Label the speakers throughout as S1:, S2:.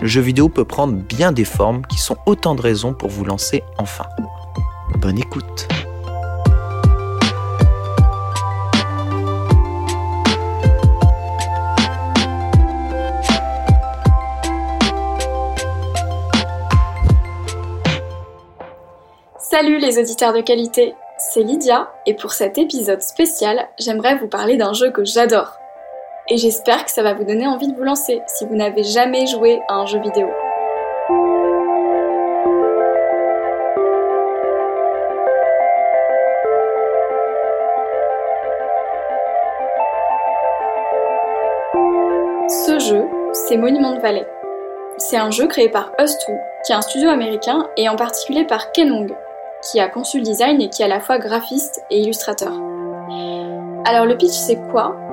S1: le jeu vidéo peut prendre bien des formes qui sont autant de raisons pour vous lancer enfin. Bonne écoute
S2: Salut les auditeurs de qualité, c'est Lydia et pour cet épisode spécial, j'aimerais vous parler d'un jeu que j'adore. Et j'espère que ça va vous donner envie de vous lancer si vous n'avez jamais joué à un jeu vidéo. Ce jeu, c'est Monument Valley. C'est un jeu créé par Us2, qui est un studio américain, et en particulier par Ken Hong, qui a conçu le design et qui est à la fois graphiste et illustrateur. Alors le pitch c'est quoi?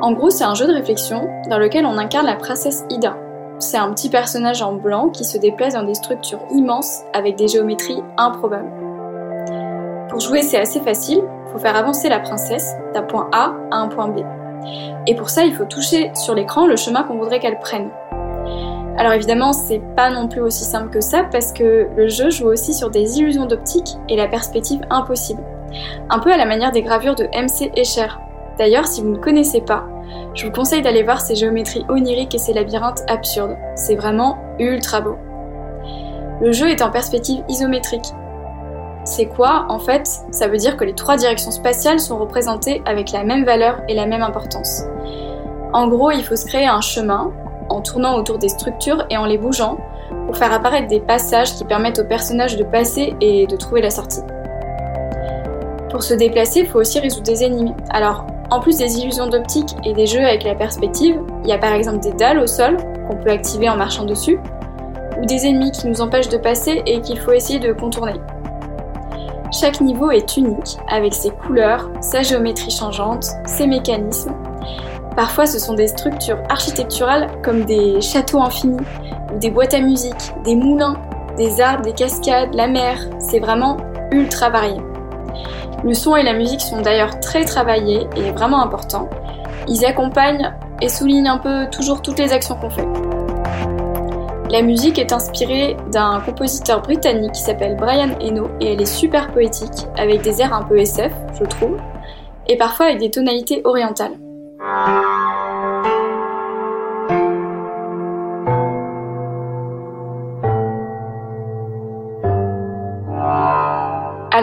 S2: En gros c'est un jeu de réflexion dans lequel on incarne la princesse Ida. C'est un petit personnage en blanc qui se déplace dans des structures immenses avec des géométries improbables. Pour jouer c'est assez facile, il faut faire avancer la princesse d'un point A à un point B. Et pour ça il faut toucher sur l'écran le chemin qu'on voudrait qu'elle prenne. Alors évidemment, c'est pas non plus aussi simple que ça parce que le jeu joue aussi sur des illusions d'optique et la perspective impossible. Un peu à la manière des gravures de MC Escher. D'ailleurs, si vous ne connaissez pas, je vous conseille d'aller voir ces géométries oniriques et ces labyrinthes absurdes. C'est vraiment ultra beau. Le jeu est en perspective isométrique. C'est quoi En fait, ça veut dire que les trois directions spatiales sont représentées avec la même valeur et la même importance. En gros, il faut se créer un chemin en tournant autour des structures et en les bougeant pour faire apparaître des passages qui permettent aux personnages de passer et de trouver la sortie. Pour se déplacer, il faut aussi résoudre des énigmes. Alors, en plus des illusions d'optique et des jeux avec la perspective, il y a par exemple des dalles au sol qu'on peut activer en marchant dessus, ou des ennemis qui nous empêchent de passer et qu'il faut essayer de contourner. Chaque niveau est unique, avec ses couleurs, sa géométrie changeante, ses mécanismes, Parfois, ce sont des structures architecturales comme des châteaux infinis, ou des boîtes à musique, des moulins, des arbres, des cascades, la mer. C'est vraiment ultra varié. Le son et la musique sont d'ailleurs très travaillés et vraiment importants. Ils accompagnent et soulignent un peu toujours toutes les actions qu'on fait. La musique est inspirée d'un compositeur britannique qui s'appelle Brian Eno et elle est super poétique, avec des airs un peu SF, je trouve, et parfois avec des tonalités orientales.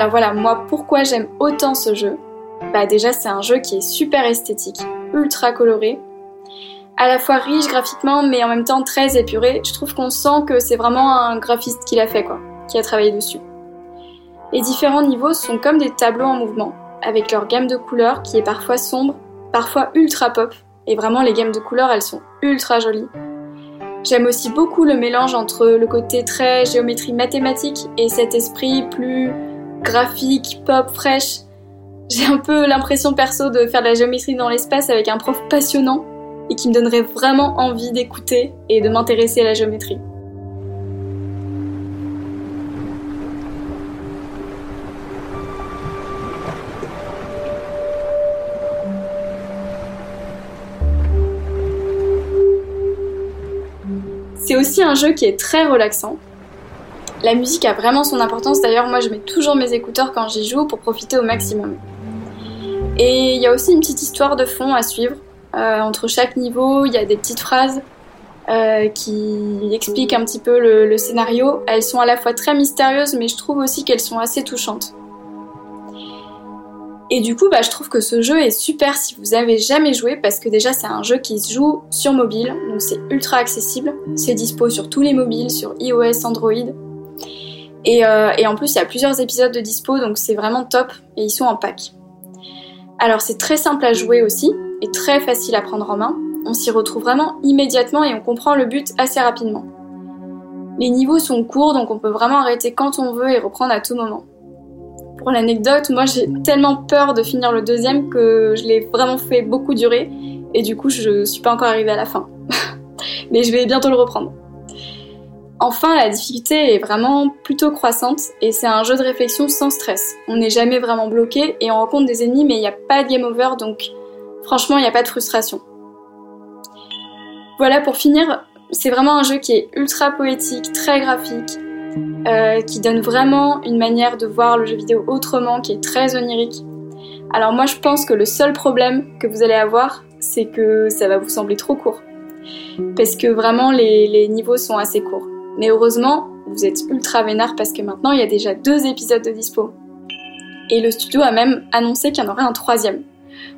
S2: Alors voilà, moi pourquoi j'aime autant ce jeu? Bah déjà c'est un jeu qui est super esthétique, ultra coloré, à la fois riche graphiquement mais en même temps très épuré. Je trouve qu'on sent que c'est vraiment un graphiste qui l'a fait quoi, qui a travaillé dessus. Les différents niveaux sont comme des tableaux en mouvement, avec leur gamme de couleurs qui est parfois sombre, parfois ultra pop, et vraiment les gammes de couleurs elles sont ultra jolies. J'aime aussi beaucoup le mélange entre le côté très géométrie mathématique et cet esprit plus graphique, pop, fraîche. J'ai un peu l'impression perso de faire de la géométrie dans l'espace avec un prof passionnant et qui me donnerait vraiment envie d'écouter et de m'intéresser à la géométrie. C'est aussi un jeu qui est très relaxant, la musique a vraiment son importance, d'ailleurs moi je mets toujours mes écouteurs quand j'y joue pour profiter au maximum. Et il y a aussi une petite histoire de fond à suivre. Euh, entre chaque niveau, il y a des petites phrases euh, qui expliquent un petit peu le, scénario. Elles sont à la fois très mystérieuses, mais je trouve aussi qu'elles sont assez touchantes. Et du coup, bah, je trouve que ce jeu est super si vous avez jamais joué, parce que déjà c'est un jeu qui se joue sur mobile, donc c'est ultra accessible. C'est dispo sur tous les mobiles, sur iOS, Android. Et, euh, et en plus, il y a plusieurs épisodes de dispo, donc c'est vraiment top, et ils sont en pack. Alors c'est très simple à jouer aussi et très facile à prendre en main. On s'y retrouve vraiment immédiatement et on comprend le but assez rapidement. Les niveaux sont courts donc on peut vraiment arrêter quand on veut et reprendre à tout moment. Pour l'anecdote, moi j'ai tellement peur de finir le deuxième que je l'ai vraiment fait beaucoup durer et du coup je suis pas encore arrivée à la fin. Mais je vais bientôt le reprendre. Enfin, la difficulté est vraiment plutôt croissante et c'est un jeu de réflexion sans stress. On n'est jamais vraiment bloqué et on rencontre des ennemis mais il n'y a pas de game over donc franchement il n'y a pas de frustration. Voilà pour finir, c'est vraiment un jeu qui est ultra poétique, très graphique, euh, qui donne vraiment une manière de voir le jeu vidéo autrement, qui est très onirique. Alors moi je pense que le seul problème que vous allez avoir, c'est que ça va vous sembler trop court. Parce que vraiment les, les niveaux sont assez courts. Mais heureusement, vous êtes ultra vénard parce que maintenant il y a déjà deux épisodes de dispo. Et le studio a même annoncé qu'il y en aurait un troisième.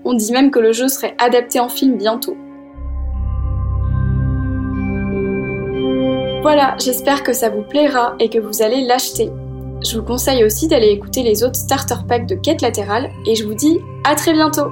S2: On dit même que le jeu serait adapté en film bientôt. Voilà, j'espère que ça vous plaira et que vous allez l'acheter. Je vous conseille aussi d'aller écouter les autres starter packs de quête latérale et je vous dis à très bientôt